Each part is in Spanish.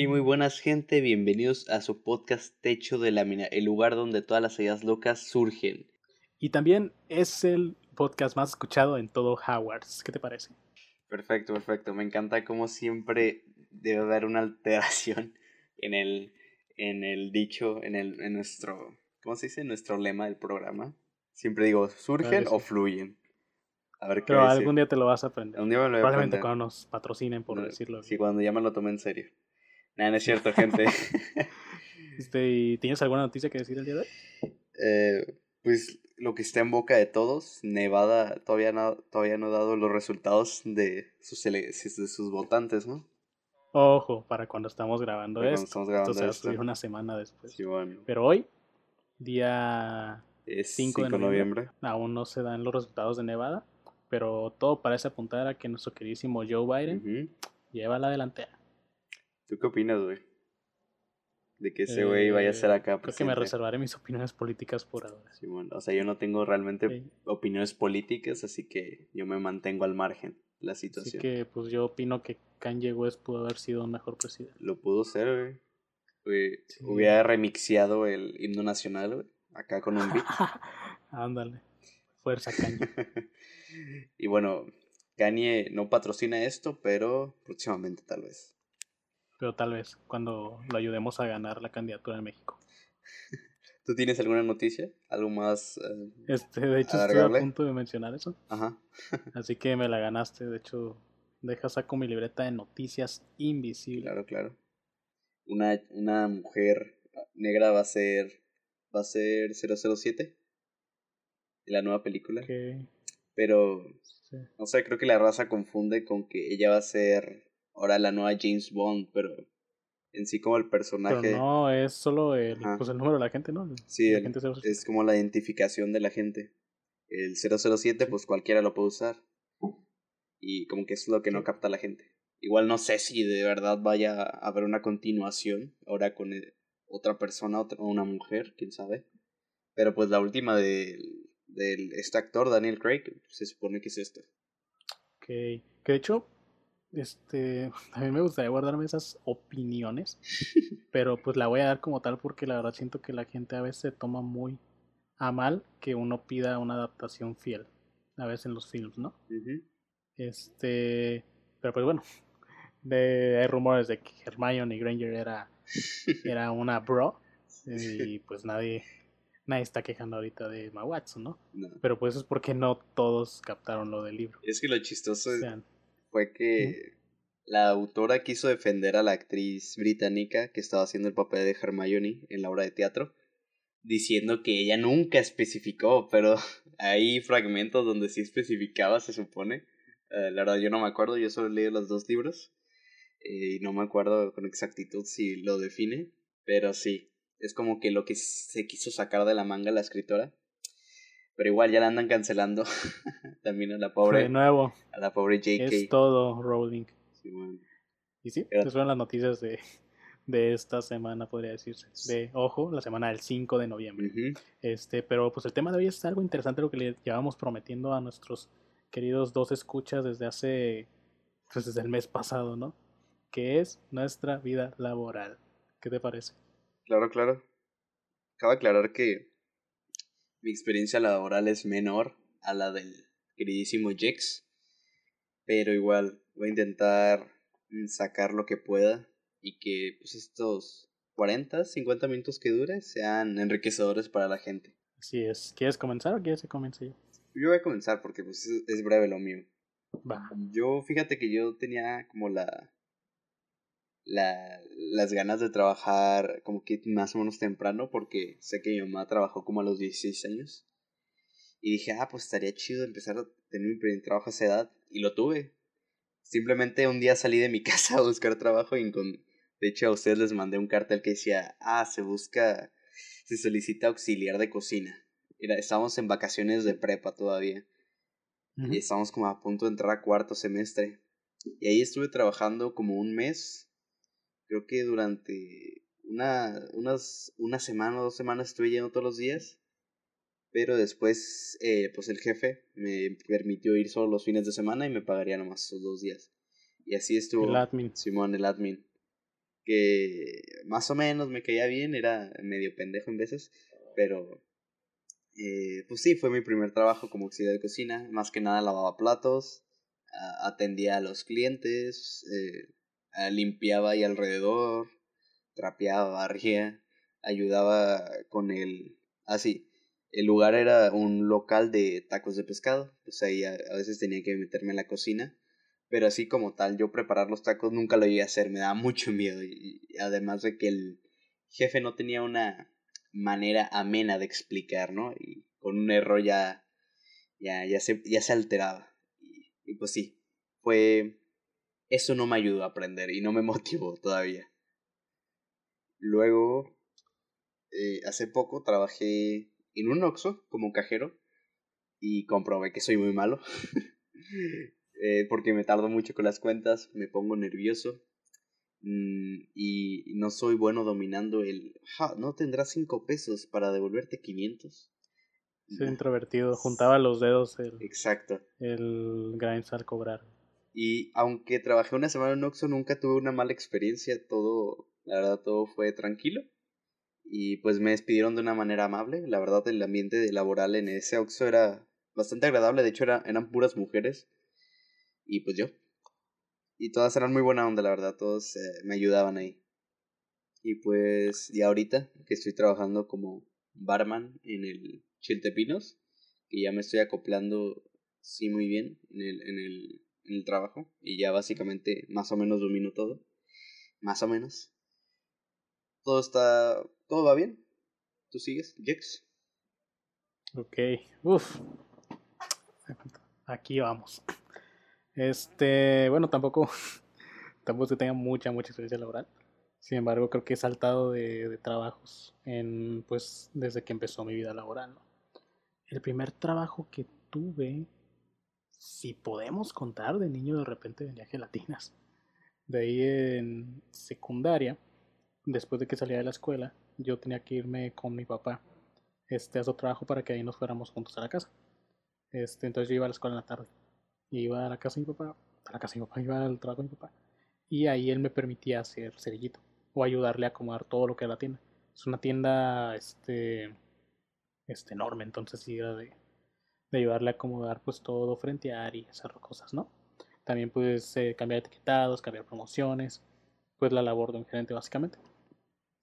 Hey, muy buenas gente, bienvenidos a su podcast Techo de Lámina, el lugar donde todas las ideas locas surgen. Y también es el podcast más escuchado en todo Howards. ¿Qué te parece? Perfecto, perfecto. Me encanta como siempre debe haber una alteración en el, en el dicho, en, el, en nuestro, ¿cómo se dice? Nuestro lema del programa. Siempre digo, ¿surgen o fluyen? A ver qué Pero algún día te lo vas a aprender. Un día me lo voy Probablemente cuando nos patrocinen, por decirlo. Sí, cuando ya me lo tomé en serio. Nada, no es cierto, gente. este, ¿Tienes alguna noticia que decir el día de hoy? Eh, pues lo que está en boca de todos, Nevada todavía no, todavía no ha dado los resultados de sus, de sus votantes, ¿no? Ojo, para cuando estamos grabando esto. Estamos grabando esto se va a subir una semana después. Sí, bueno. Pero hoy, día 5 de noviembre, aún no se dan los resultados de Nevada, pero todo parece apuntar a que nuestro queridísimo Joe Biden lleva la delantera. ¿Tú qué opinas, güey? De que ese güey vaya a ser acá. Creo que me reservaré mis opiniones políticas por ahora. Sí, bueno, o sea, yo no tengo realmente opiniones políticas, así que yo me mantengo al margen la situación. Así que, pues yo opino que Kanye West pudo haber sido un mejor presidente. Lo pudo ser, güey. Hubiera remixeado el himno nacional, güey. Acá con un beat. Ándale. Fuerza, Kanye. y bueno, Kanye no patrocina esto, pero próximamente tal vez pero tal vez cuando lo ayudemos a ganar la candidatura en México. ¿Tú tienes alguna noticia? ¿Algo más? Eh, este, de hecho, estoy a punto de mencionar eso. Ajá. Así que me la ganaste. De hecho, deja saco mi libreta de noticias invisibles. Claro, claro. Una, una mujer negra va a ser. Va a ser 007. La nueva película. Pero. No sé, creo que la raza confunde con que ella va a ser ahora la nueva James Bond, pero en sí como el personaje. Pero no, es solo el, pues el número de la gente, ¿no? sí, es como la identificación de la gente. El 007, pues cualquiera lo puede usar. Y como que es lo que no capta la gente. Igual no sé si de verdad vaya a haber una continuación ahora con eh, otra persona, otra, una mujer, quién sabe. Pero pues la última de, de este actor, Daniel Craig, se supone que es esta. Ok. Que de hecho, este, a mí me gustaría guardarme esas opiniones, pero pues la voy a dar como tal porque la verdad siento que la gente a veces se toma muy a mal que uno pida una adaptación fiel, a veces en los films, ¿no? Este, pero pues bueno, de, hay rumores de que Hermione Granger era, era una bro y pues nadie, nadie está quejando ahorita de Emma Watson, ¿no? Pero pues es porque no todos captaron lo del libro. Es que lo chistoso es fue que la autora quiso defender a la actriz británica que estaba haciendo el papel de Hermione en la obra de teatro, diciendo que ella nunca especificó, pero hay fragmentos donde sí especificaba, se supone. Eh, la verdad yo no me acuerdo, yo solo he leído los dos libros eh, y no me acuerdo con exactitud si lo define, pero sí, es como que lo que se quiso sacar de la manga la escritora pero igual ya la andan cancelando también a la pobre. De nuevo. A la pobre JK. Es todo Rowling. Sí, Y sí, esas fueron las noticias de, de esta semana, podría decirse. De, ojo, la semana del 5 de noviembre. este Pero pues el tema de hoy es algo interesante, lo que le llevamos prometiendo a nuestros queridos dos escuchas desde hace, pues desde el mes pasado, ¿no? Que es nuestra vida laboral. ¿Qué te parece? Claro, claro. Cabe aclarar que mi experiencia laboral es menor a la del queridísimo Jex. Pero igual, voy a intentar mm, sacar lo que pueda y que pues estos 40, 50 minutos que dure sean enriquecedores para la gente. Así es. ¿Quieres comenzar o quieres que comience yo? Yo voy a comenzar porque pues es breve lo mío. Va. Yo fíjate que yo tenía como la la, las ganas de trabajar como que más o menos temprano porque sé que mi mamá trabajó como a los 16 años. Y dije, ah, pues estaría chido empezar a tener mi primer trabajo a esa edad. Y lo tuve. Simplemente un día salí de mi casa a buscar trabajo y con... De hecho a ustedes les mandé un cartel que decía, ah, se busca, se solicita auxiliar de cocina. Era, estábamos en vacaciones de prepa todavía. Y estábamos como a punto de entrar a cuarto semestre. Y ahí estuve trabajando como un mes creo que durante una, unas, una semana o dos semanas estuve yendo todos los días. Pero después, eh, pues el jefe me permitió ir solo los fines de semana y me pagaría nomás esos dos días. Y así estuvo. El admin. Simón, el admin. que más o menos me caía bien, era medio pendejo en veces, pero eh, pues sí, fue mi primer trabajo como auxiliar de cocina, más que nada lavaba platos, atendía a los clientes, eh, limpiaba ahí alrededor, trapeaba, barría, ayudaba con el... Así, el lugar era un local de tacos de pescado, pues ahí a, veces tenía que meterme en la cocina, pero así como tal, yo preparar los tacos nunca lo iba a hacer, me daba mucho miedo, y, además de que el jefe no tenía una manera amena de explicar, ¿no? Y con un error ya, ya, ya, se, ya se alteraba. Y pues sí, fue... Eso no me ayudó a aprender y no me motivó todavía. Luego, eh, hace poco trabajé en un Oxxo como cajero y comprobé que soy muy malo. eh, porque me tardo mucho con las cuentas, me pongo nervioso mm, y no soy bueno dominando el... no tendrás cinco pesos para devolverte 500. Soy introvertido, juntaba los dedos el... Exacto. El grinds al cobrar. Y aunque trabajé una semana en Oxxo, nunca tuve una mala experiencia, todo la verdad todo fue tranquilo. Y pues me despidieron de una manera amable. La verdad el ambiente laboral en ese Oxxo era bastante agradable. De hecho era, eran puras mujeres. Y pues yo. Y todas eran muy buena onda, la verdad. Todos eh, me ayudaban ahí. Y pues y ahorita que estoy trabajando como barman en el Chiltepinos. Que ya me estoy acoplando sí muy bien en el, en el, en el trabajo. Y ya básicamente más o menos domino todo. Más o menos todo está, todo va bien. ¿Tú sigues, Jex? Ok, uff. Aquí vamos. Este, bueno, tampoco, tampoco que tenga mucha, mucha experiencia laboral. Sin embargo, creo que he saltado de, trabajos en, pues, desde que empezó mi vida laboral. El primer trabajo que tuve, si podemos contar, de niño de repente vendía gelatinas. De ahí en secundaria, después de que salía de la escuela, yo tenía que irme con mi papá este, a su trabajo para que ahí nos fuéramos juntos a la casa. Este, entonces yo iba a la escuela en la tarde. Iba a la casa de mi papá, a la casa de mi papá, iba al trabajo de mi papá. Y ahí él me permitía hacer cerillito o ayudarle a acomodar todo lo que era la tienda. Es una tienda este, este enorme, entonces sí era de, de ayudarle a acomodar pues todo, frentear y hacer cosas, ¿no? También pues eh, cambiar etiquetados, cambiar promociones, pues la labor de un gerente básicamente.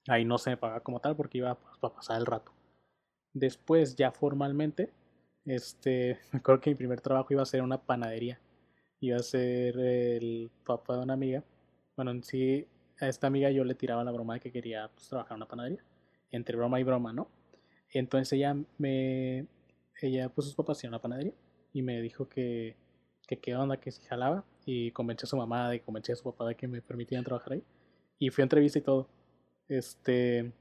Ahí no se me pagaba como tal porque iba pues, para pasar el rato. Después, ya formalmente, este, me acuerdo que mi primer trabajo iba a ser una panadería. Iba a ser el papá de una amiga. Bueno, en sí, a esta amiga yo le tiraba la broma de que quería pues, trabajar en una panadería. Entre broma y broma, ¿no? Entonces ella me. Ella, pues sus papás hicieron una panadería. Y me dijo que, que qué onda, que si jalaba. Y convencí a su mamá y convencí a su papá de que me permitían trabajar ahí. Y fui a entrevista y todo. Este.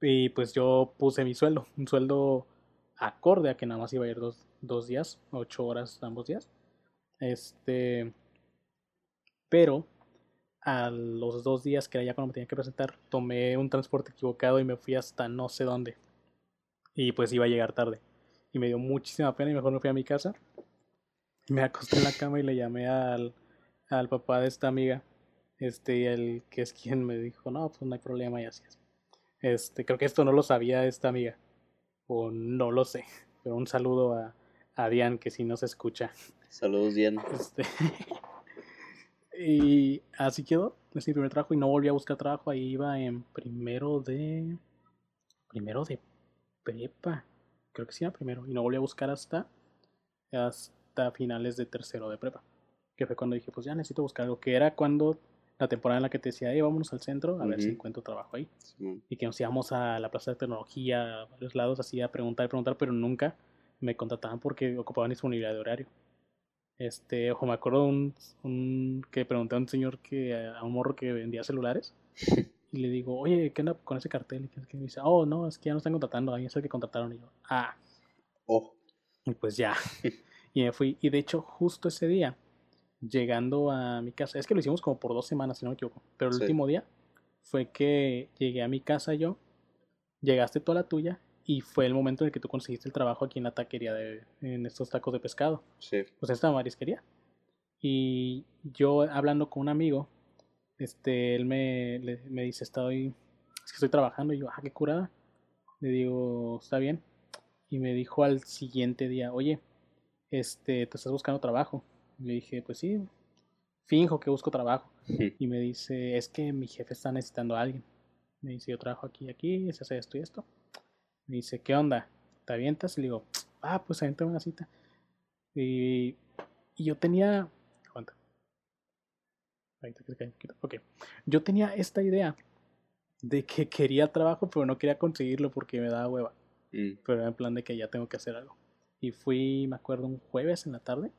Y pues yo puse mi sueldo, un sueldo acorde a que nada más iba a ir dos, dos días, ocho horas ambos días. Este. Pero a los dos días que era ya cuando me tenía que presentar, tomé un transporte equivocado y me fui hasta no sé dónde. Y pues iba a llegar tarde. Y me dio muchísima pena y mejor me fui a mi casa. Me acosté en la cama y le llamé al, al papá de esta amiga este, el que es quien me dijo, no, pues no hay problema y así es. Este, creo que esto no lo sabía esta amiga, o no lo sé, pero un saludo a, a Dian, que si no se escucha. Saludos, Dian. Este, y así quedó, es mi primer trabajo y no volví a buscar trabajo, ahí iba en primero de... Primero de prepa, creo que sí era primero, y no volví a buscar hasta, hasta finales de tercero de prepa, que fue cuando dije, pues ya necesito buscar algo, que era cuando la temporada en la que te decía, hey, vámonos al centro a ver si encuentro trabajo ahí. Y que nos íbamos a la plaza de tecnología, a varios lados, así a preguntar y preguntar, pero nunca me contrataban porque ocupaban disponibilidad de horario. Este, ojo, me acuerdo un, un que pregunté a un señor que, a un morro que vendía celulares. y le digo, oye, ¿qué onda con ese cartel? Y me dice, oh, no, es que ya no están contratando, ahí es el que contrataron. Y yo, ah. Oh. Y pues ya. y me fui. Y de hecho, justo ese día llegando a mi casa. Es que lo hicimos como por dos semanas, si no me equivoco. Pero el último día fue que llegué a mi casa yo, llegaste toda la tuya y fue el momento en el que tú conseguiste el trabajo aquí en la taquería de, en estos tacos de pescado. Sí. Pues esta marisquería. Y yo hablando con un amigo, este, él me, me dice, estoy, es que estoy trabajando, y yo, ah, qué curada. Le digo, está bien. Y me dijo al siguiente día, oye, este, ¿te estás buscando trabajo? Le dije, pues sí, finjo que busco trabajo. Y me dice, es que mi jefe está necesitando a alguien. Me dice, yo trabajo aquí y aquí, se hace esto y esto. Me dice, ¿qué onda? ¿Te avientas? Y le digo, ah, pues aviéntame una cita. Y, y yo tenía. Ok. Yo tenía esta idea de que quería trabajo, pero no quería conseguirlo porque me daba hueva. Mm. Pero era en plan de que ya tengo que hacer algo. Y fui, me acuerdo, un jueves en la tarde.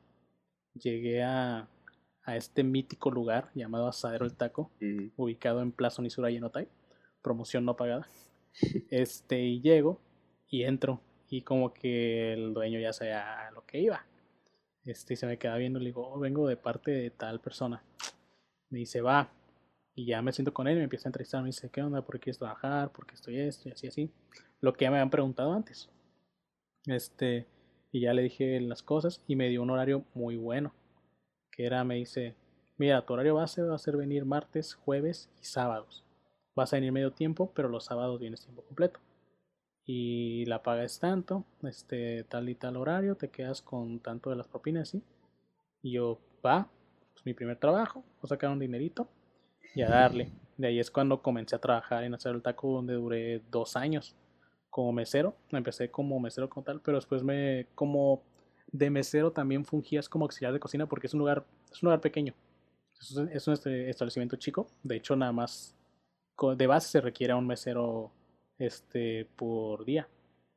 Llegué a, a este mítico lugar llamado Asadero el Taco, ubicado en Plaza Unisura y Enotay. Promoción no pagada. Este, y llego y entro. Y como que el dueño ya sabía lo que iba. Este, y se me queda viendo y le digo, oh, vengo de parte de tal persona. Me dice, va. Y ya me siento con él y me empieza a entrevistar. Me dice, ¿qué onda? ¿Por qué quieres trabajar? ¿Por qué estoy esto? Y así, así. Lo que ya me habían preguntado antes. Este, y ya le dije las cosas y me dio un horario muy bueno. Que era, me dice, mira, tu horario base va a ser venir martes, jueves y sábados. Vas a venir medio tiempo, pero los sábados vienes tiempo completo. Y la paga es tanto, este, tal y tal horario, te quedas con tanto de las propinas, ¿sí? Y yo, va, pues mi primer trabajo, sacar un dinerito y a darle. De ahí es cuando comencé a trabajar en hacer el taco donde duré dos años como mesero. Empecé como mesero como tal, pero después me como de mesero también fungías como auxiliar de cocina porque es un lugar, es un lugar pequeño. Es, un este, establecimiento chico. De hecho, nada más de base se requiere un mesero este, por día.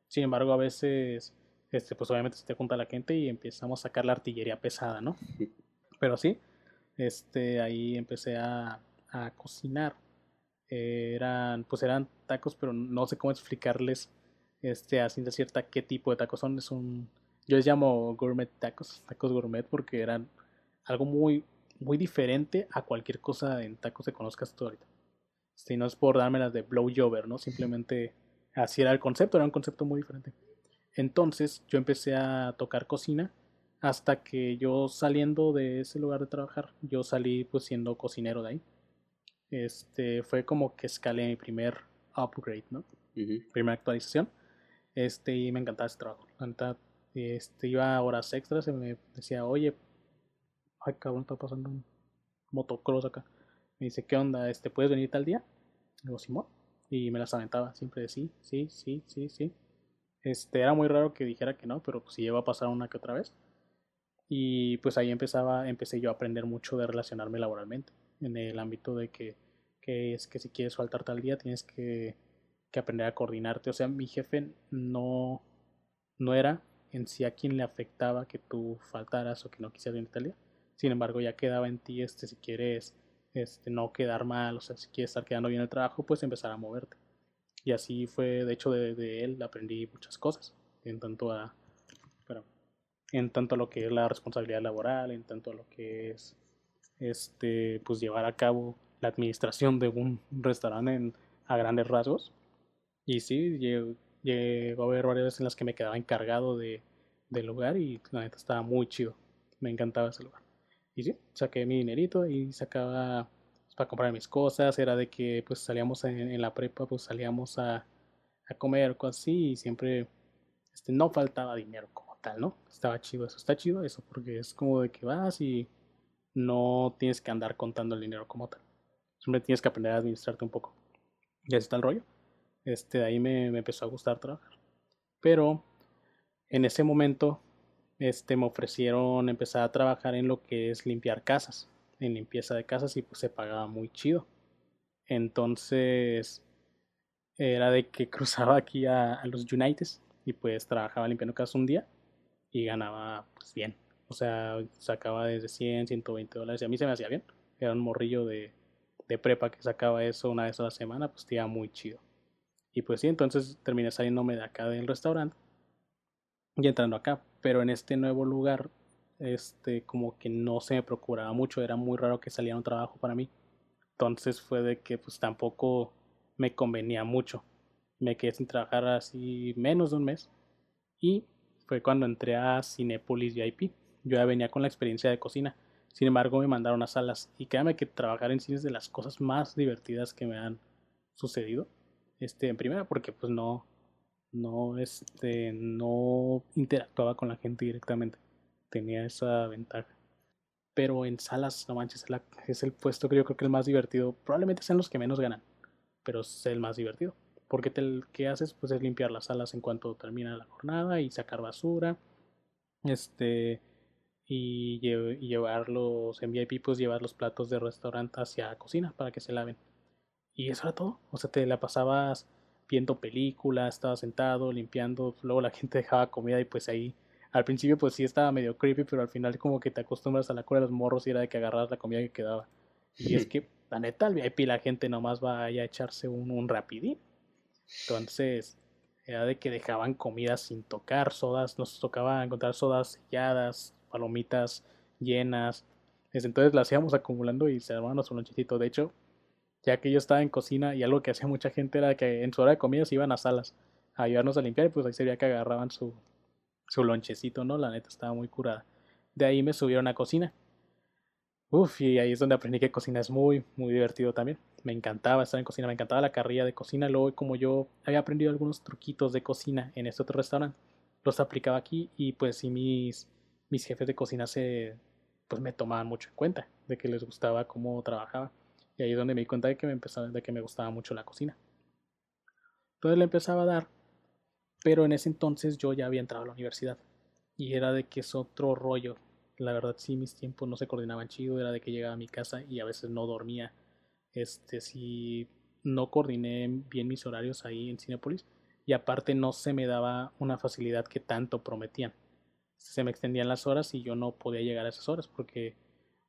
Sin embargo, a veces, este, pues obviamente se te junta la gente y empezamos a sacar la artillería pesada, ¿no? Pero sí, este, ahí empecé a, a cocinar eran, pues eran tacos, pero no sé cómo explicarles este, a ciencia cierta qué tipo de tacos son. Es un, yo les llamo gourmet tacos, tacos gourmet, porque eran algo muy, muy diferente a cualquier cosa en tacos que conozcas tú ahorita. Este, no es por darme las de blow jover, ¿no? Simplemente así era el concepto, era un concepto muy diferente. Entonces yo empecé a tocar cocina hasta que yo saliendo de ese lugar de trabajar, yo salí pues siendo cocinero de ahí este, fue como que escalé mi primer upgrade, ¿no? Primera actualización. Este, y me encantaba ese trabajo. este, iba a horas extras y me decía, oye, ay cabrón, está pasando un motocross acá. Me dice, ¿qué onda? Este, ¿puedes venir tal día? Le digo, Simón. Y me las aventaba siempre de sí, sí, sí, sí, sí. Este, era muy raro que dijera que no, pero pues sí llegó a pasar una que otra vez. Y pues ahí empezaba, empecé yo a aprender mucho de relacionarme laboralmente en el ámbito de que, es que si quieres faltar tal día tienes que, aprender a coordinarte. O sea, mi jefe no, no era en sí a quien le afectaba que tú faltaras o que no quisieras venir tal día. Sin embargo, ya quedaba en ti este si quieres este, no quedar mal, o sea, si quieres estar quedando bien el trabajo, pues empezar a moverte. Y así fue, de hecho, de, de él aprendí muchas cosas, en tanto a, en tanto a lo que es la responsabilidad laboral, en tanto a lo que es este, pues llevar a cabo la administración de un restaurante a grandes rasgos. Y sí, llegó, a haber varias veces en las que me quedaba encargado de, del lugar y la neta estaba muy chido. Me encantaba ese lugar. Y sí, saqué mi dinerito y sacaba pues, para comprar mis cosas. Era de que pues salíamos en, la prepa, pues salíamos a, a comer o y siempre este, no faltaba dinero ¿no? Estaba chido eso, está chido eso, porque es como de que vas y no tienes que andar contando el dinero como tal. Siempre tienes que aprender a administrarte un poco. Y así está el rollo. Este, de ahí me, empezó a gustar trabajar. Pero en ese momento este, me ofrecieron empezar a trabajar en lo que es limpiar casas, en limpieza de casas y pues se pagaba muy chido. Entonces era de que cruzaba aquí a, a los Uniteds y pues trabajaba limpiando casas un día y ganaba pues bien. O sea, sacaba desde 100, 120 dólares y a mí se me hacía bien. Era un morrillo de, de prepa que sacaba eso una vez a la semana, pues estaba muy chido. Y pues sí, entonces terminé saliéndome de acá del restaurante y entrando acá. Pero en este nuevo lugar, este, como que no se me procuraba mucho, era muy raro que saliera un trabajo para mí. Entonces fue de que pues tampoco me convenía mucho. Me quedé sin trabajar así menos de un mes. Y fue cuando entré a Cinepolis VIP yo ya venía con la experiencia de cocina. Sin embargo, me mandaron a salas y créanme que trabajar en cine es de las cosas más divertidas que me han sucedido. Este, en primera, porque pues no, no, este, no interactuaba con la gente directamente. Tenía esa ventaja. Pero en salas, no manches, es el puesto que yo creo que es el más divertido. Probablemente sean los que menos ganan, pero es el más divertido. Porque te, ¿qué haces? Pues es limpiar las salas en cuanto termina la jornada y sacar basura. Este. Y, llevar los en VIP, pues llevar los platos de restaurante hacia la cocina para que se laven. Y eso era todo. O sea, te la pasabas viendo películas, estabas sentado, limpiando. Luego la gente dejaba comida y pues ahí. Al principio, pues sí estaba medio creepy, pero al final, como que te acostumbras a la cura de los morros y era de que agarras la comida que quedaba. Y es que, la neta, al VIP la gente nomás va a echarse un, un rapidín. Entonces, era de que dejaban comida sin tocar, sodas, nos tocaba encontrar sodas selladas, palomitas llenas. Entonces las íbamos acumulando y se armaban nuestro lonchecito. De hecho, ya que yo estaba en cocina y algo que hacía mucha gente era que en su hora de comida se iban a salas a ayudarnos a limpiar y pues ahí se veía que agarraban su, su lonchecito, ¿no? La neta estaba muy curada. De ahí me subieron a cocina. Uf, y ahí es donde aprendí que cocina es muy, muy divertido también. Me encantaba estar en cocina, me encantaba la carrilla de cocina. Luego, como yo había aprendido algunos truquitos de cocina en este otro restaurante, los aplicaba aquí y pues sí mis, mis jefes de cocina se, pues me tomaban mucho en cuenta de que les gustaba cómo trabajaba. Y ahí es donde me di cuenta de que me, empezaba, de que me gustaba mucho la cocina. Entonces le empezaba a dar, pero en ese entonces yo ya había entrado a la universidad. Y era de que es otro rollo la verdad sí mis tiempos no se coordinaban chido, era de que llegaba a mi casa y a veces no dormía. Este, si no coordiné bien mis horarios ahí en Cinepolis y aparte no se me daba una facilidad que tanto prometían. Se me extendían las horas y yo no podía llegar a esas horas porque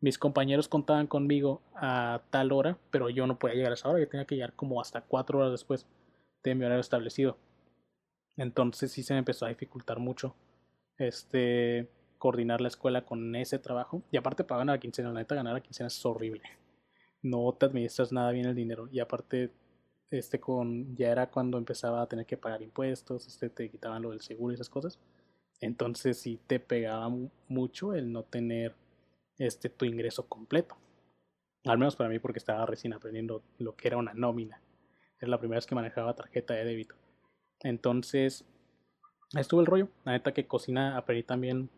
mis compañeros contaban conmigo a tal hora, pero yo no podía llegar a esa hora, yo tenía que llegar como hasta cuatro horas después de mi horario establecido. Entonces sí se me empezó a dificultar mucho. Este, coordinar la escuela con ese trabajo. Y aparte pagan a la quincena, la neta ganar a la quincena es horrible. No te administras nada bien el dinero. Y aparte, este con ya era cuando empezaba a tener que pagar impuestos, este te quitaban lo del seguro y esas cosas. Entonces sí te pegaba mucho el no tener este tu ingreso completo. Al menos para mí porque estaba recién aprendiendo lo que era una nómina. Es la primera vez que manejaba tarjeta de débito. Entonces, estuvo el rollo. La neta que cocina aprendí también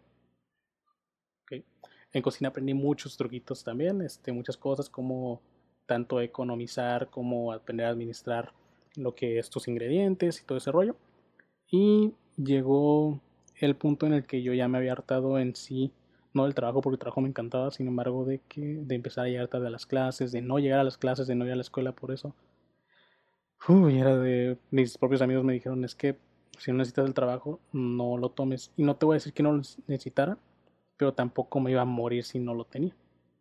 en cocina aprendí muchos truquitos también, este, muchas cosas como tanto economizar como aprender a administrar lo que es tus ingredientes y todo ese rollo. Y llegó el punto en el que yo ya me había hartado en sí, no del trabajo porque el trabajo me encantaba, sin embargo de que de empezar a llegar tarde a las clases, de no llegar a las clases, de no ir a la escuela por eso. Uy, era de mis propios amigos me dijeron, es que si no necesitas el trabajo, no lo tomes. Y no te voy a decir que no lo necesitara, pero tampoco me iba a morir si no lo tenía.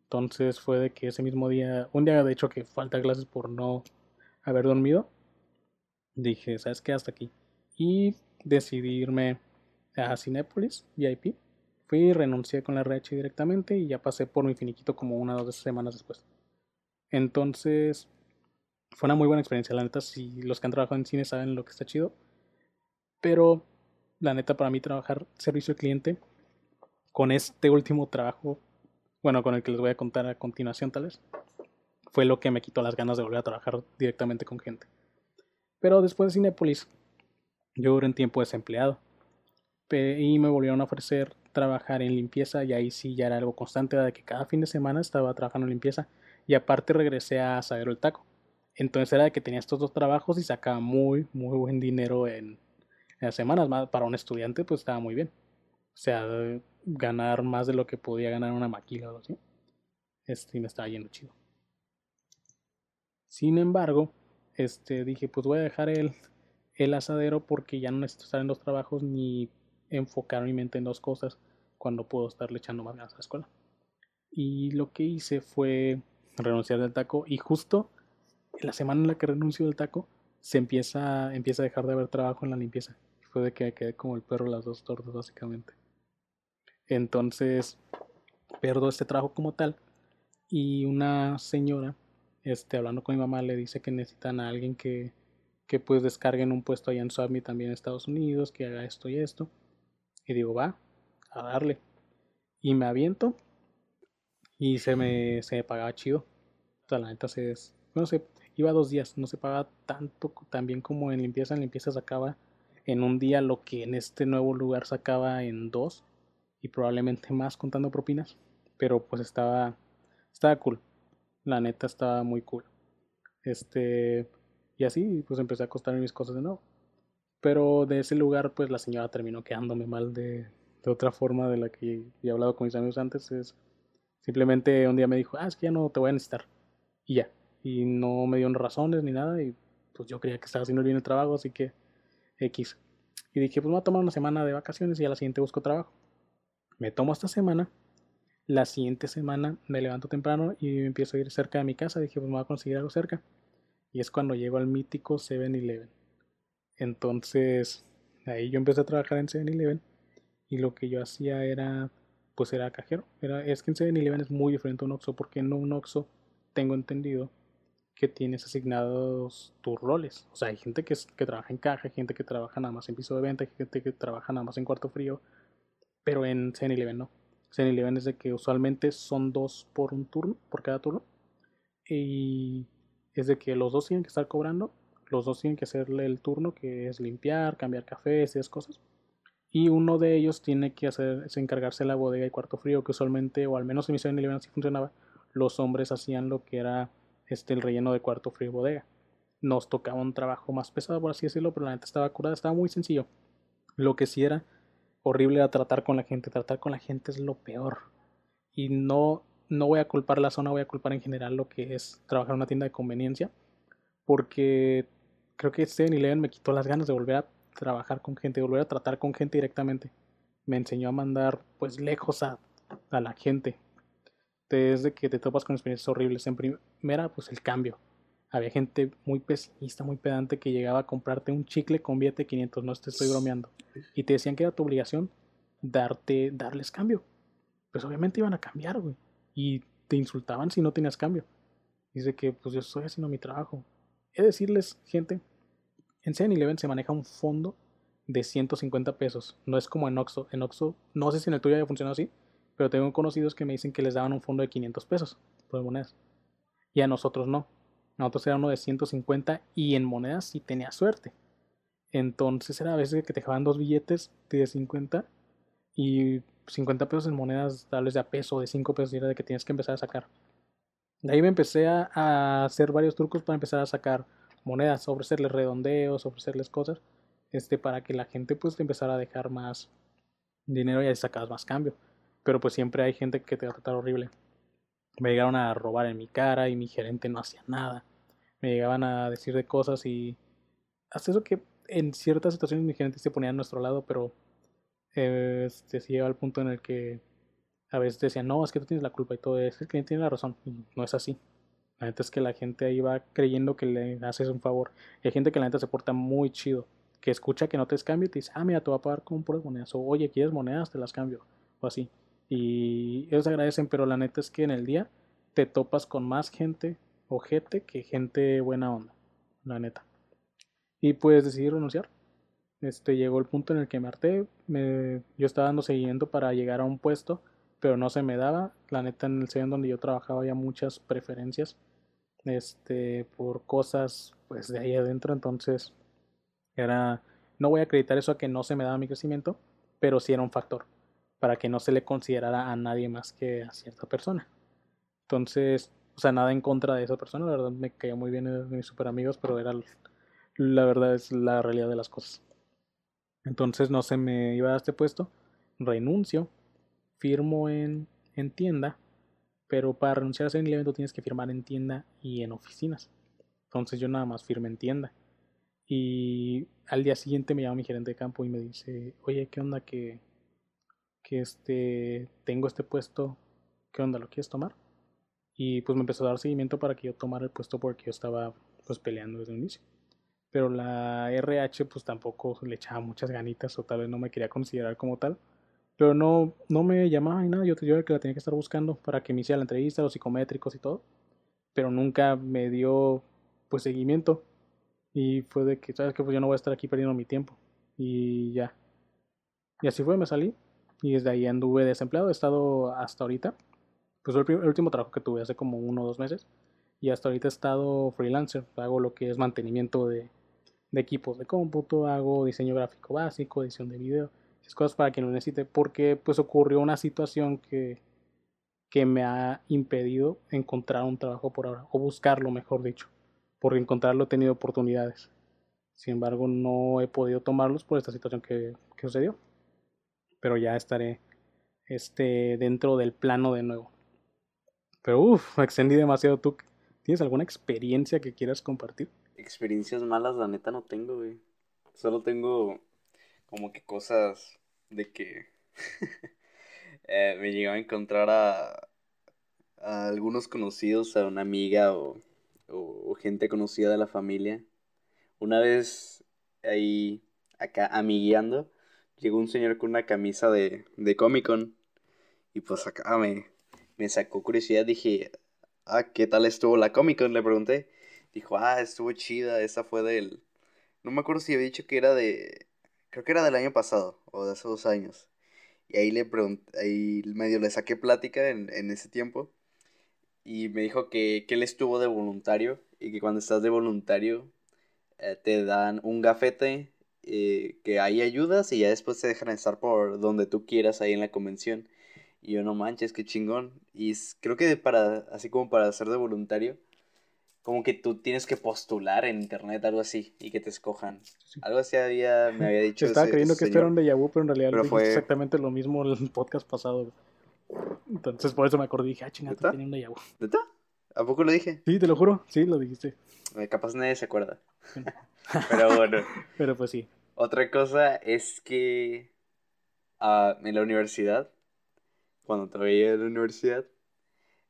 Entonces fue de que ese mismo día, un día de hecho que falta clases por no haber dormido, dije, ¿sabes qué? Hasta aquí. Y decidí irme a Cinépolis, VIP. Fui renuncié con la RH directamente y ya pasé por mi finiquito como una o dos semanas después. Entonces, fue una muy buena experiencia. La neta, si los que han trabajado en cine saben lo que está chido. Pero, la neta, para mí trabajar servicio al cliente con este último trabajo, bueno, con el que les voy a contar a continuación tal vez, fue lo que me quitó las ganas de volver a trabajar directamente con gente. Pero después de Cinepolis, yo duré un tiempo desempleado y me volvieron a ofrecer trabajar en limpieza y ahí sí ya era algo constante, de que cada fin de semana estaba trabajando en limpieza y aparte regresé a saber el taco. Entonces era de que tenía estos dos trabajos y sacaba muy, muy buen dinero en, en las semanas. Para un estudiante pues estaba muy bien. O sea, ganar más de lo que podía ganar una maquila o algo así. Este me estaba yendo chido. Sin embargo, este dije, pues voy a dejar el, el asadero porque ya no necesito estar en dos trabajos ni enfocar mi mente en dos cosas cuando puedo estarle echando más ganas a la escuela. Y lo que hice fue renunciar del taco y justo en la semana en la que renuncio del taco se empieza, empieza a dejar de haber trabajo en la limpieza. Fue de que quedé como el perro las dos tortas básicamente. Entonces, perdo este trabajo como tal. Y una señora, este, hablando con mi mamá, le dice que necesitan a alguien que, que pues descarguen un puesto allá en Suami también en Estados Unidos, que haga esto y esto. Y digo, va, a darle. Y me aviento. Y se me, se me pagaba chido. La neta se... No sé, iba dos días, no se pagaba tanto también como en limpieza. En limpieza sacaba en un día lo que en este nuevo lugar sacaba en dos. Y probablemente más contando propinas. Pero pues estaba... Estaba cool. La neta estaba muy cool. Este... Y así pues empecé a acostarme mis cosas de nuevo. Pero de ese lugar pues la señora terminó quedándome mal de, de otra forma de la que he hablado con mis amigos antes. Es simplemente un día me dijo, ah, es que ya no te voy a necesitar. Y ya. Y no me dio razones ni nada. Y pues yo creía que estaba haciendo bien el trabajo, así que X. Y dije, pues me voy a tomar una semana de vacaciones y a la siguiente busco trabajo. Me tomo esta semana. La siguiente semana me levanto temprano y empiezo a ir cerca de mi casa. Dije, pues me voy a conseguir algo cerca. Y es cuando llego al mítico 7-Eleven. Entonces, ahí yo empecé a trabajar en 7-Eleven y lo que yo hacía era, pues era cajero. Era, es que en 7-Eleven es muy diferente a un Oxxo porque en un Oxxo tengo entendido que tienes asignados tus roles. O sea, hay gente que, que trabaja en caja, hay gente que trabaja nada más en piso de venta, gente que trabaja nada más en cuarto frío, pero en 7-Eleven no. 7-Eleven es de que usualmente son dos por un turno, por cada turno. Y es de que los dos tienen que estar cobrando los dos tienen que hacerle el turno, que es limpiar, cambiar café, esas cosas. Y uno de ellos tiene que hacer, encargarse de la bodega y cuarto frío, que usualmente, o al menos en mi en así funcionaba, los hombres hacían lo que era este, el relleno de cuarto frío y bodega. Nos tocaba un trabajo más pesado, por así decirlo, pero la neta estaba curada, estaba muy sencillo. Lo que sí era horrible era tratar con la gente. Tratar con la gente es lo peor. Y no, no voy a culpar la zona, voy a culpar en general lo que es trabajar en una tienda de conveniencia. Porque creo que 7-Eleven me quitó las ganas de volver a trabajar con gente, de volver a tratar con gente directamente. Me enseñó a mandar pues lejos a, a la gente. Desde que te topas con experiencias horribles. En primera, pues el cambio. Había gente muy pesimista, muy pedante que llegaba a comprarte un chicle con billete 500, no te estoy bromeando. Y te decían que era tu obligación darte, darles cambio. Pues obviamente iban a cambiar, güey. Y te insultaban si no tenías cambio. Dice que pues yo estoy haciendo mi trabajo. He de decirles, gente, en 7-Eleven se maneja un fondo de 150 pesos. No es como en Oxxo. En Oxxo, no sé si en el tuyo haya funcionado así, pero tengo conocidos que me dicen que les daban un fondo de 500 pesos por monedas. Y a nosotros no. Nosotros era uno de 150 y en monedas sí tenía suerte. Entonces era a veces que te dejaban dos billetes de 50 y 50 pesos en monedas tales de a peso, de 5 pesos, era de que tienes que empezar a sacar. De ahí me empecé a hacer varios trucos para empezar a sacar monedas, ofrecerles redondeos, ofrecerles cosas, este, para que la gente pues empezara a dejar más dinero y ahí sacabas más cambio. Pero pues siempre hay gente que te va a tratar horrible. Me llegaron a robar en mi cara y mi gerente no hacía nada. Me llegaban a decir de cosas y hasta eso que en ciertas situaciones mi gerente se ponía a nuestro lado, pero este, se llega al punto en el que a veces decían, no, es que tú tienes la culpa y todo, es que el cliente tiene la razón. Y no es así. La neta es que la gente ahí va creyendo que le haces un favor. hay gente que la neta se porta muy chido. Que escucha que no te cambio y te dice, ah, mira, te voy a pagar con puras monedas. O, oye, ¿quieres monedas? Te las cambio. O así. Y ellos agradecen, pero la neta es que en el día te topas con más gente o gente que gente buena onda. La neta. Y pues decidí renunciar. Este, llegó el punto en el que me harté. Me, yo estaba dando seguimiento para llegar a un puesto, pero no se me daba. La neta, en el en donde yo trabajaba había muchas preferencias este, por cosas pues de ahí adentro, entonces era, no voy a acreditar eso a que no se me daba mi crecimiento, pero sí era un factor para que no se le considerara a nadie más que a cierta persona. Entonces, o sea, nada en contra de esa persona, la verdad me caía muy bien de mis super amigos, pero era la verdad es la realidad de las cosas. Entonces no se me iba a este puesto, renuncio, firmo en, en tienda pero para renunciar a el evento tienes que firmar en tienda y en oficinas. Entonces yo nada más firmé en tienda. Y al día siguiente me llama mi gerente de campo y me dice, oye, ¿qué onda que, que este, tengo este puesto? ¿Qué onda? ¿Lo quieres tomar? Y pues me empezó a dar seguimiento para que yo tomara el puesto porque yo estaba pues peleando desde el inicio. Pero la RH pues tampoco le echaba muchas ganitas o tal vez no me quería considerar como tal. Pero no, no me llamaba ni nada, yo, yo era que la tenía que estar buscando para que me hiciera la entrevista, los psicométricos y todo. Pero nunca me dio pues seguimiento. Y fue de que, ¿sabes que Pues yo no voy a estar aquí perdiendo mi tiempo. Y ya. Y así fue, me salí. Y desde ahí anduve desempleado, he estado hasta ahorita. Pues el, el, último trabajo que tuve hace como uno o dos meses. Y hasta ahorita he estado freelancer. Hago lo que es mantenimiento de, de equipos de cómputo, hago diseño gráfico básico, edición de video, esas cosas para quien lo necesite, porque pues ocurrió una situación que, que me ha impedido encontrar un trabajo por ahora, o buscarlo mejor dicho, porque encontrarlo he tenido oportunidades. Sin embargo, no he podido tomarlos por esta situación que, que sucedió. Pero ya estaré este, dentro del plano de nuevo. Pero uff, extendí demasiado. ¿Tú tienes alguna experiencia que quieras compartir? experiencias malas, la neta, no tengo, güey. Solo tengo como que cosas de que eh, me llegaba a encontrar a, algunos conocidos, a una amiga o, o, gente conocida de la familia. Una vez ahí, acá, amigueando, llegó un señor con una camisa de, de Comic Con. Y pues acá me, me sacó curiosidad. Dije, ah, ¿qué tal estuvo la Comic Con? Le pregunté dijo, ah, estuvo chida, esa fue del... No me acuerdo si había dicho que era de... Creo que era del año pasado, o de hace dos años. Y ahí le pregunté, ahí medio le saqué plática en, ese tiempo. Y me dijo que, que él estuvo de voluntario y que cuando estás de voluntario eh, te dan un gafete eh, que ahí ayudas y ya después te dejan estar por donde tú quieras ahí en la convención. Y yo no manches, qué chingón. Y creo que para, así como para ser de voluntario, como que tú tienes que postular en internet, algo así, y que te escojan. Algo así había, me había dicho. estaba creyendo que esto era un déjà vu, pero en realidad fue exactamente lo mismo el podcast pasado. Entonces por eso me acordé y dije, ah, chingada, tenía un déjà vu. ¿Neta? ¿A poco lo dije? Sí, te lo juro, sí, lo dijiste. Eh, capaz nadie se acuerda. pero bueno. Pero pues sí. Otra cosa es que uh, en la universidad, cuando todavía en la universidad,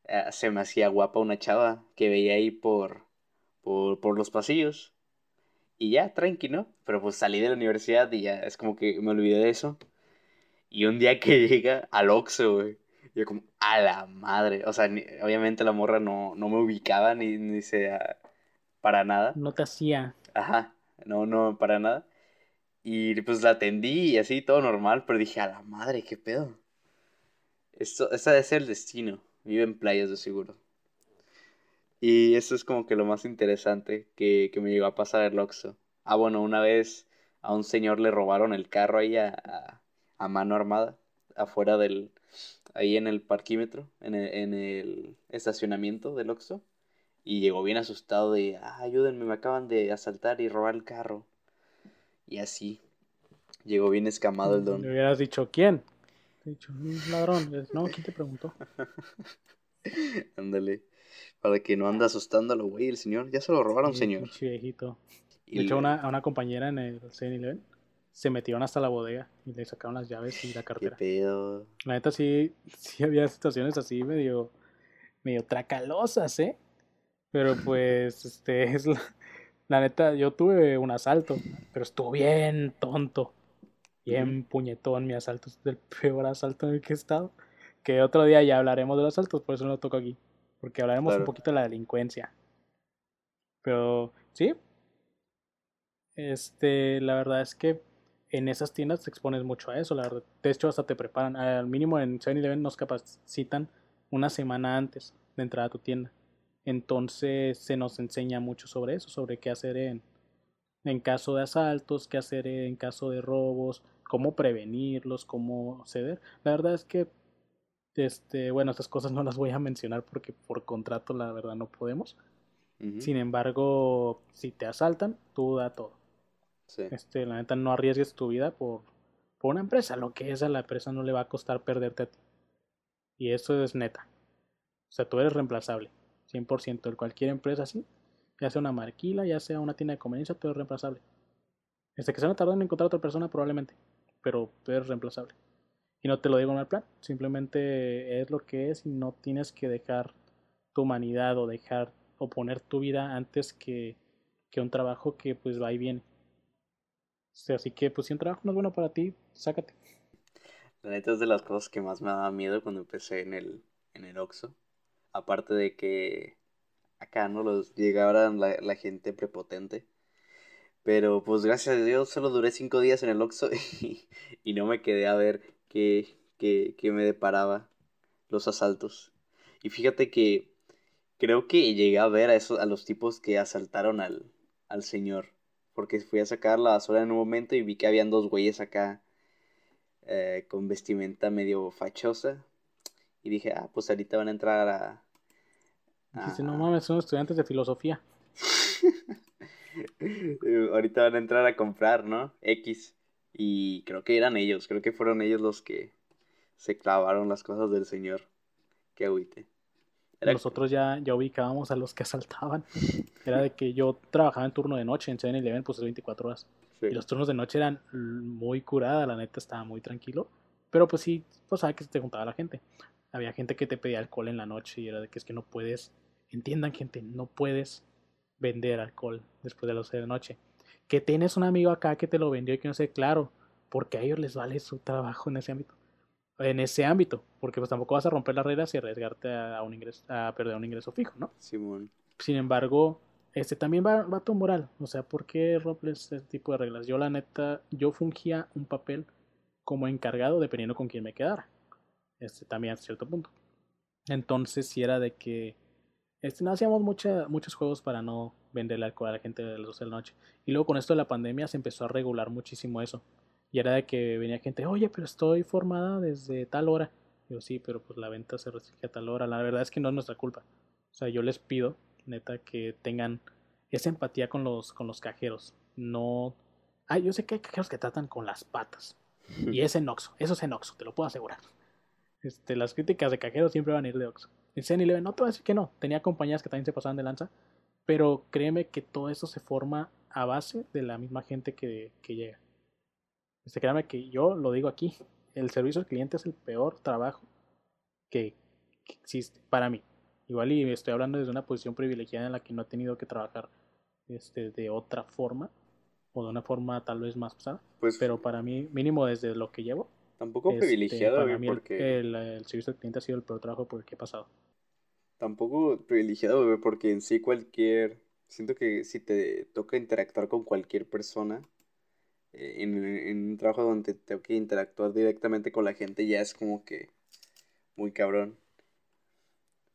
eh, se me hacía guapa una chava que veía ahí por, por, los pasillos. Y ya, tranqui, ¿no? Pero pues salí de la universidad y ya es como que me olvidé de eso. Y un día que llega al Oxxo, güey. Yo como, a la madre. O sea, obviamente la morra no, no me ubicaba ni, ni sea para nada. No te hacía. Ajá, no, no, para nada. Y pues la atendí y así, todo normal, pero dije, a la madre, qué pedo. Esto, ese debe ser el destino. Vive en playas de seguro. Y eso es como que lo más interesante que, me llegó a pasar el Oxxo. Ah, bueno, una vez a un señor le robaron el carro ahí a, a, mano armada, afuera del, ahí en el parquímetro, en el, en el estacionamiento del Oxxo. Y llegó bien asustado de, ah, ayúdenme, me acaban de asaltar y robar el carro. Y así, llegó bien escamado el don. Le hubieras dicho, ¿quién? Dicho, un ladrón. No, ¿quién te preguntó? Ándale. Para que no anda asustándolo, güey, el señor. Ya se lo robaron, señor. viejito. De hecho, una, a una compañera en el 7 se metieron hasta la bodega y le sacaron las llaves y la cartera. ¿Qué pedo? La neta sí, sí había situaciones así medio, medio tracalosas, ¿eh? Pero pues, este, es la, la neta, yo tuve un asalto, pero estuvo bien tonto bien puñetón mi asalto. Es el peor asalto en el que he estado. Que otro día ya hablaremos de los asaltos, por eso no lo toco aquí. Porque hablaremos un poquito de la delincuencia. Pero, sí. Este, la verdad es que en esas tiendas te expones mucho a eso, la verdad. De hecho, hasta te preparan. Al mínimo en 7-Eleven nos capacitan una semana antes de entrar a tu tienda. Entonces se nos enseña mucho sobre eso, sobre qué hacer en, en caso de asaltos, qué hacer en caso de robos, cómo prevenirlos, cómo ceder. La verdad es que, este, bueno, estas cosas no las voy a mencionar porque por contrato la verdad no podemos. Sin embargo, si te asaltan, tú da todo. Este, la neta, no arriesgues tu vida por, por una empresa. Lo que es a la empresa no le va a costar perderte a ti. Y eso es neta. O sea, tú eres reemplazable. 100%. De cualquier empresa así. Ya sea una marquila, ya sea una tienda de conveniencia, tú eres reemplazable. Desde que se van a tardar en encontrar a otra persona, probablemente pero es reemplazable. Y no te lo digo en el plan, simplemente es lo que es y no tienes que dejar tu humanidad o dejar o poner tu vida antes que, que un trabajo que pues va y viene. así que pues si un trabajo no es bueno para ti, sácate. La neta es de las cosas que más me daba miedo cuando empecé en el, en el Oxxo. Aparte de que acá no los llegaran la, la gente prepotente pero pues gracias a Dios solo duré cinco días en el Oxxo y, no me quedé a ver qué, qué, qué me deparaba los asaltos. Y fíjate que creo que llegué a ver a, esos, a los tipos que asaltaron al, al señor. Porque fui a sacar la basura en un momento y vi que habían dos güeyes acá eh, con vestimenta medio fachosa. Y dije, ah, pues ahorita van a entrar a... Dice, no mames, son estudiantes de filosofía. ahorita van a entrar a comprar, ¿no? X. Y creo que eran ellos, creo que fueron ellos los que se clavaron las cosas del señor. Qué agüite. Nosotros ya, ya ubicábamos a los que asaltaban. Era de que yo trabajaba en turno de noche en 7-Eleven, pues es 24 horas. Y los turnos de noche eran muy curada, la neta estaba muy tranquilo. Pero pues sí, pues sabes que se te juntaba la gente. Había gente que te pedía alcohol en la noche y era de que es que no puedes, entiendan gente, no puedes vender alcohol después de las 12 de la noche. Que tienes un amigo acá que te lo vendió y que no sé, claro, porque a ellos les vale su trabajo en ese ámbito en ese ámbito, porque pues tampoco vas a romper las reglas y arriesgarte a, un ingreso, a perder un ingreso fijo, ¿no? Simón. Sin embargo, este también va, va a tu moral, o sea, ¿por qué rompes este tipo de reglas? Yo la neta, yo fungía un papel como encargado dependiendo con quién me quedara, este también a cierto punto. Entonces, si era de que este, no hacíamos mucha, muchos juegos para no venderle alcohol a la gente de las 12 de la noche. Y luego con esto de la pandemia se empezó a regular muchísimo eso. Y era de que venía gente, oye, pero estoy formada desde tal hora. Yo sí, pero pues la venta se restringe a tal hora. La verdad es que no es nuestra culpa. O sea, yo les pido, neta, que tengan esa empatía con los, con los cajeros. No. Ah, yo sé que hay cajeros que tratan con las patas. Y es en Oxxo, eso es en Oxxo, te lo puedo asegurar. Este, las críticas de cajeros siempre van a ir de Oxxo. En Zen Eleven, no te voy a decir que no. Tenía compañías que también se pasaban de lanza. Pero créeme que todo eso se forma a base de la misma gente que, que llega. Este, créame que yo lo digo aquí, el servicio al cliente es el peor trabajo que, existe para mí. Igual y estoy hablando desde una posición privilegiada en la que no he tenido que trabajar este, de otra forma o de una forma tal vez más pesada. Pues, pero para mí, mínimo desde lo que llevo. Tampoco este, privilegiado, porque... El, el, servicio al cliente ha sido el peor trabajo por el que he pasado. Tampoco privilegiado, porque en sí cualquier... Siento que si te toca interactuar con cualquier persona, eh, en, un trabajo donde tengo que interactuar directamente con la gente ya es como que muy cabrón.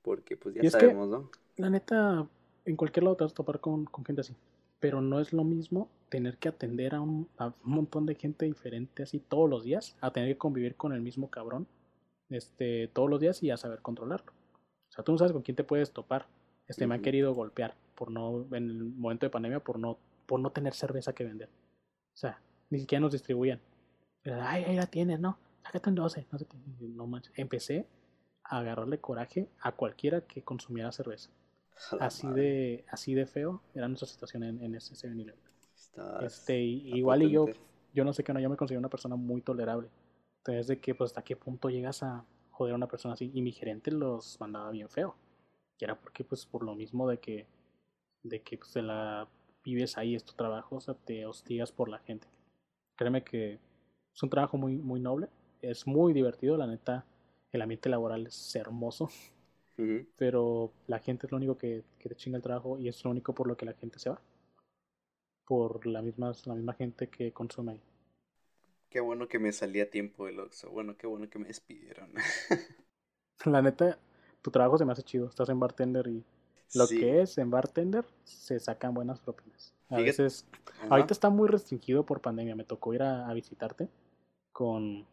Porque pues ya sabemos, ¿no? La neta, en cualquier lado te vas a topar con, gente así. Pero no es lo mismo tener que atender a un, a un montón de gente diferente así todos los días, a tener que convivir con el mismo cabrón este, todos los días y a saber controlarlo. O sea, tú no sabes con quién te puedes topar. Este, me han querido golpear por no, en el momento de pandemia, por no, por no tener cerveza que vender. O sea, ni siquiera nos distribuían. Ay, ahí la tienes, ¿no? Sácate un 12. No sé qué. No manches. Empecé a agarrarle coraje a cualquiera que consumiera cerveza. Así de, así de feo era nuestra situación en, en ese 7 Este, igual y yo, yo no sé qué no, yo me considero una persona muy tolerable. Entonces, de que, pues, hasta qué punto llegas a joder a una persona así. Y mi gerente los mandaba bien feo. Y era porque, pues, por lo mismo de que, de que pues, se la vives ahí, es tu trabajo, o sea, te hostigas por la gente. Créeme que es un trabajo muy, muy noble, es muy divertido, la neta, el ambiente laboral es hermoso, pero la gente es lo único que, te chinga el trabajo y es lo único por lo que la gente se va, por la misma, la misma gente que consume ahí. Qué bueno que me salí a tiempo del Oxxo, bueno, qué bueno que me despidieron. la neta, tu trabajo se me hace chido, estás en bartender y lo que es en bartender se sacan buenas propinas. A veces, ahorita está muy restringido por pandemia. Me tocó ir a, visitarte con,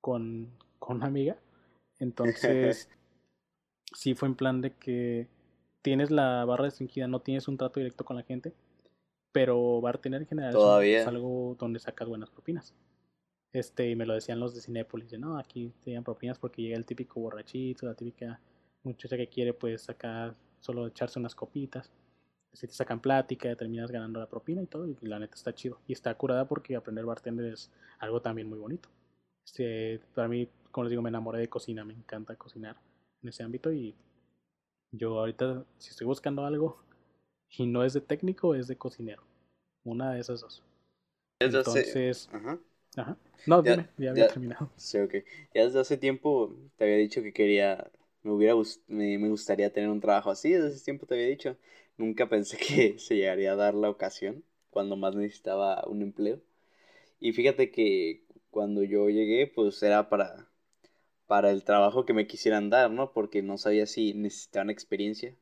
con, con una amiga. Entonces, sí fue en plan de que tienes la barra restringida, no tienes un trato directo con la gente, pero bartender en general es algo donde sacas buenas propinas. Este, y me lo decían los de Cinépolis, de no, aquí te dan propinas porque llega el típico borrachito, la típica muchacha que quiere pues sacar solo echarse unas copitas. Si te sacan plática, terminas ganando la propina y todo, y la neta está chido. Y está curada porque aprender bartender es algo también muy bonito. Este, para mí, como les digo, me enamoré de cocina, me encanta cocinar en ese ámbito y yo ahorita, si estoy buscando algo y no es de técnico, es de cocinero. Una de esas dos. Entonces, ajá. Ajá. No, ya, ya había terminado. Sí, ok. Ya desde hace tiempo te había dicho que quería me hubiera me, me, gustaría tener un trabajo así, desde ese tiempo te había dicho. Nunca pensé que se llegaría a dar la ocasión cuando más necesitaba un empleo. Y fíjate que cuando yo llegué, pues era para, para el trabajo que me quisieran dar, ¿no? Porque no sabía si necesitaban experiencia.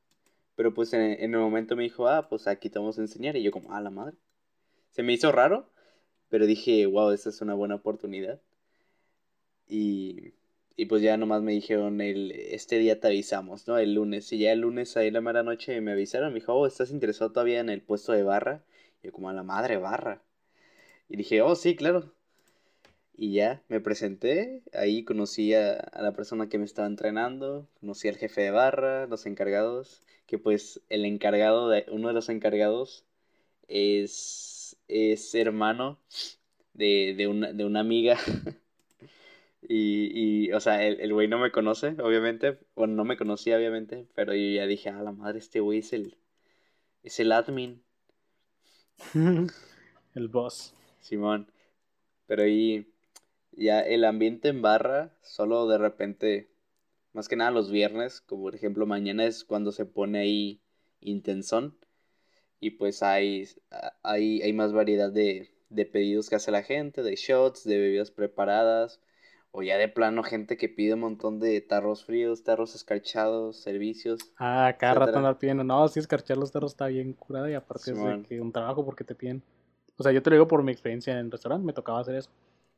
Pero pues en, el momento me dijo, ah, pues aquí te vamos a enseñar. Y yo como, ah, la madre. Se me hizo raro, pero dije, wow, esta es una buena oportunidad. Y, y pues ya nomás me dijeron, el, este día te avisamos, ¿no? El lunes. Y ya el lunes ahí la mera noche me avisaron, me dijo, oh, ¿estás interesado todavía en el puesto de barra? Y yo como, a la madre, barra. Y dije, oh, sí, claro. Y ya, me presenté, ahí conocí a, a, la persona que me estaba entrenando, conocí al jefe de barra, los encargados, que pues el encargado, de uno de los encargados es, es hermano de, de, una, de una amiga. y, y, o sea, el, el güey no me conoce, obviamente, bueno, no me conocía, obviamente, pero yo ya dije, a la madre, este güey es el, es el admin. el boss. Simón. Pero ahí ya el ambiente en barra, solo de repente, más que nada los viernes, como por ejemplo mañana es cuando se pone ahí intensón. Y pues hay, hay, hay más variedad de, de pedidos que hace la gente, de shots, de bebidas preparadas, o ya de plano gente que pide un montón de tarros fríos, tarros escarchados, servicios. Ah, cada rato andar pidiendo. No, si escarchar los tarros está bien curada y aparte es de que un trabajo porque te piden. O sea, yo te lo digo por mi experiencia en el restaurante, me tocaba hacer eso.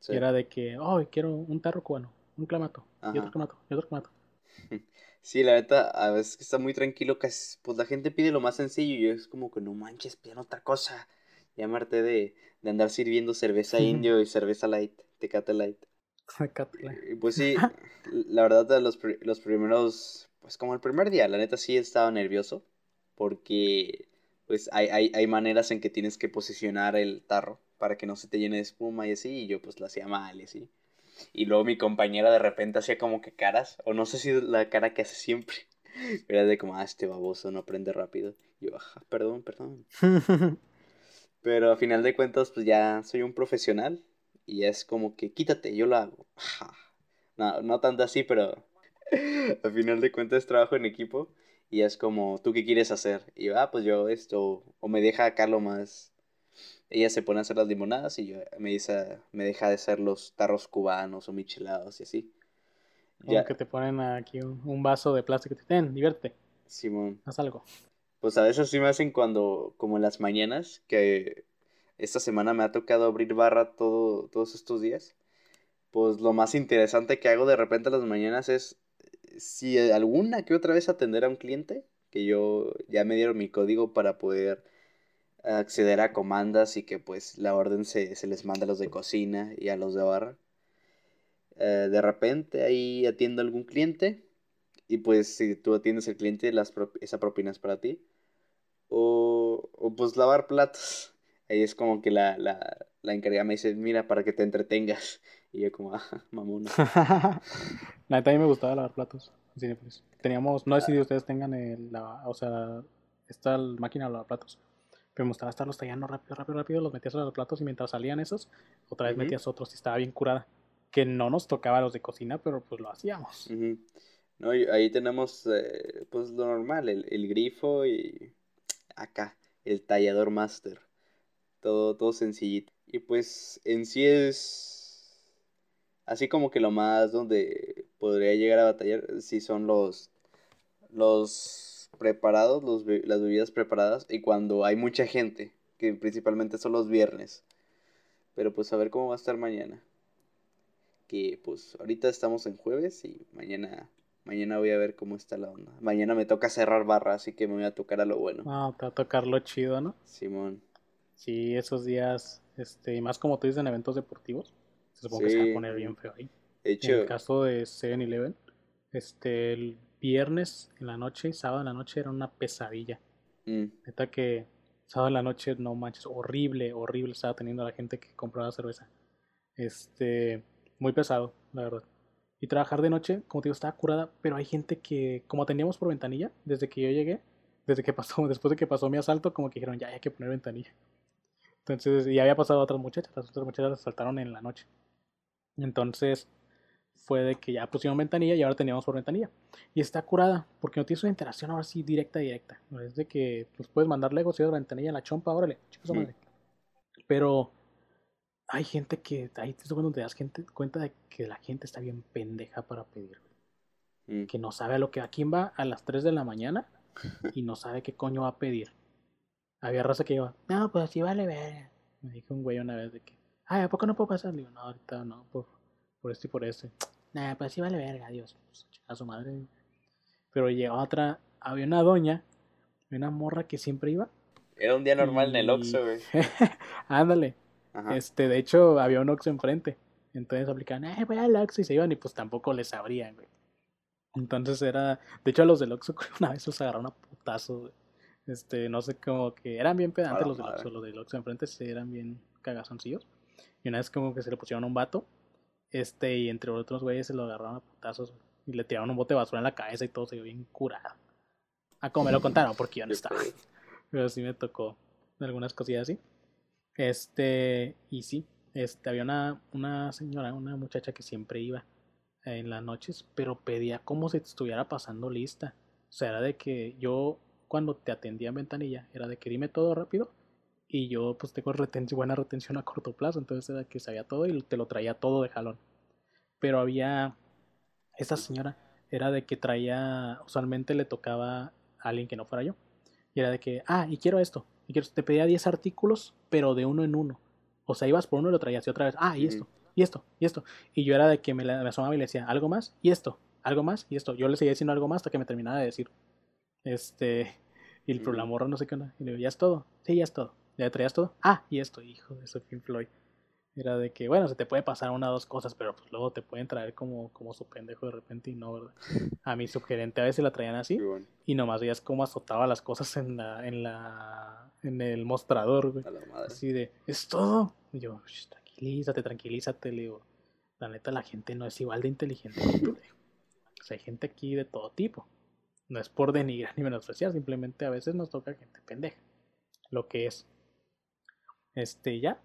Y era de que, oh, quiero un tarro cubano, un clamato, y otro clamato, y otro clamato. Sí, la neta, a veces está muy tranquilo, que pues la gente pide lo más sencillo y es como que no manches, piden otra cosa. Llamarte de, de andar sirviendo cerveza indio y cerveza light, tecate light. Pues sí, la verdad, los, los primeros, pues como el primer día, la neta sí estaba nervioso, porque pues hay, hay, hay maneras en que tienes que posicionar el tarro para que no se te llene de espuma y así, y yo pues lo hacía mal y así. Y luego mi compañera de repente hacía como que caras, o no sé si la cara que hace siempre, era de como, ah, este baboso no aprende rápido. Y yo, ajá, perdón, perdón. Pero a final de cuentas, pues ya soy un profesional y es como que quítate, yo lo hago. No, no tanto así, pero a final de cuentas trabajo en equipo y es como, ¿tú qué quieres hacer? Y yo, ah, pues yo esto, o me deja acá lo más... Ella se pone a hacer las limonadas y yo me, dice, me deja de hacer los tarros cubanos o michelados y así. ya. que te ponen aquí un, vaso de plástico y te ten, divierte. Simón. Haz algo. Pues a veces sí me hacen cuando, como en las mañanas, que esta semana me ha tocado abrir barra todo, todos estos días. Pues lo más interesante que hago de repente a las mañanas es si alguna que otra vez atender a un cliente, que yo ya me dieron mi código para poder acceder a comandas y que pues la orden se, les manda a los de cocina y a los de barra. Eh, de repente ahí atiendo a algún cliente y pues si tú atiendes al cliente las esa propina es para ti. O, o pues lavar platos. Ahí es como que la, la, la encargada me dice, mira, para que te entretengas. Y yo como, ah, mamona. la neta a mí me gustaba lavar platos. Teníamos, no sé si ustedes tengan el, la, o sea, esta máquina de lavar platos. Me gustaba estarlos tallando rápido, rápido, rápido. Los metías a los platos y mientras salían esos, otra vez metías otros y estaba bien curada. Que no nos tocaba los de cocina, pero pues lo hacíamos. No, ahí tenemos eh, pues lo normal, el, el grifo y acá, el tallador master todo, todo sencillito. Y pues en sí es así como que lo más donde podría llegar a batallar si son los los preparados, los, las bebidas preparadas y cuando hay mucha gente, que principalmente son los viernes. Pero pues a ver cómo va a estar mañana. Que pues ahorita estamos en jueves y mañana mañana voy a ver cómo está la onda. Mañana me toca cerrar barra, así que me voy a tocar a lo bueno. Ah, te va a tocar lo chido, ¿no? Simón. Sí, esos días, este, y más como tú dices en eventos deportivos, se supone que se va a poner bien feo ahí. En el caso de 7-Eleven, este, el viernes en la noche y sábado en la noche era una pesadilla. Mm. Neta que sábado en la noche, no manches, horrible, horrible estaba teniendo la gente que compraba cerveza. Este, muy pesado, la verdad. Y trabajar de noche, como te digo, estaba curada, pero hay gente que, como teníamos por ventanilla, desde que yo llegué, desde que pasó, después de que pasó mi asalto, como que dijeron, ya hay que poner ventanilla. Entonces, y había pasado a otras muchachas, las otras muchachas saltaron en la noche. Entonces, fue de que ya pusieron ventanilla y ahora teníamos por ventanilla. Y está curada, porque no tienes una interacción ahora sí directa, directa. No es de que pues, puedes mandar legos y ventanilla en la chompa, órale, chicos, madre. Pero hay gente que, ahí es cuando te das gente, cuenta de que la gente está bien pendeja para pedir. Mm. Que no sabe a lo que, a quién va a las 3 de la mañana y no sabe qué coño va a pedir. Había raza que iba, no, pues así vale ver. Me dijo un güey una vez de que, ay, ¿a poco no puedo pasar? Le digo, no, ahorita no, por, por esto y por este. Nah, pues así vale verga, Dios. Pues, a su madre. Pero llegó otra, había una doña, una morra que siempre iba. Era un día normal en el Oxxo, güey. Ándale. Este, de hecho, había un Oxxo enfrente. Entonces aplicaban, eh, voy al Oxxo y se iban y pues tampoco les abrían, güey. Entonces era, de hecho a los del Oxxo una vez los agarraron a putazo, Este, no sé, como que eran bien pedantes los del Oxxo, los del Oxxo enfrente eran bien cagazoncillos. Y una vez como que se le pusieron un vato, este, y entre otros güeyes se lo agarraron a putazos, y le tiraron un bote de basura en la cabeza y todo se vio bien curado. A como me lo contaron, porque yo no estaba. Pero sí me tocó algunas cosillas así. Este, y sí, este, había una, una señora, una muchacha que siempre iba en las noches, pero pedía como si te estuviera pasando lista. O sea, era de que yo, cuando te atendía en ventanilla, era de que dime todo rápido. Y yo, pues tengo buena retención a corto plazo, entonces era que sabía todo y te lo traía todo de jalón. Pero había, esa señora, era de que traía, usualmente le tocaba a alguien que no fuera yo. Y era de que, ah, y quiero esto. Y quiero, te pedía 10 artículos, pero de uno en uno. O sea, ibas por uno y lo traías y otra vez, ah, y esto, y esto, y esto. Y yo era de que me, me asomaba y le decía, algo más, y esto, algo más, y esto. Yo le seguía diciendo algo más hasta que me terminaba de decir. Este, y el, la morra no sé qué onda. Y le digo, ¿ya es todo? Sí, ya es todo. ¿Ya traías todo? Ah, y esto, hijo de Pink Floyd. Era de que, bueno, se te puede pasar una o dos cosas, pero pues luego te pueden traer como, como su pendejo de repente y no, ¿verdad? A mi sugerente a veces la traían así y nomás veías cómo azotaba las cosas en la, en la, en el mostrador, güey. Así de, es todo. Y yo, tranquilízate, tranquilízate, le digo, la neta la gente no es igual de inteligente que tú, O sea, hay gente aquí de todo tipo. No es por denigrar ni menospreciar, simplemente a veces nos toca gente pendeja. Lo que es. Este, ya,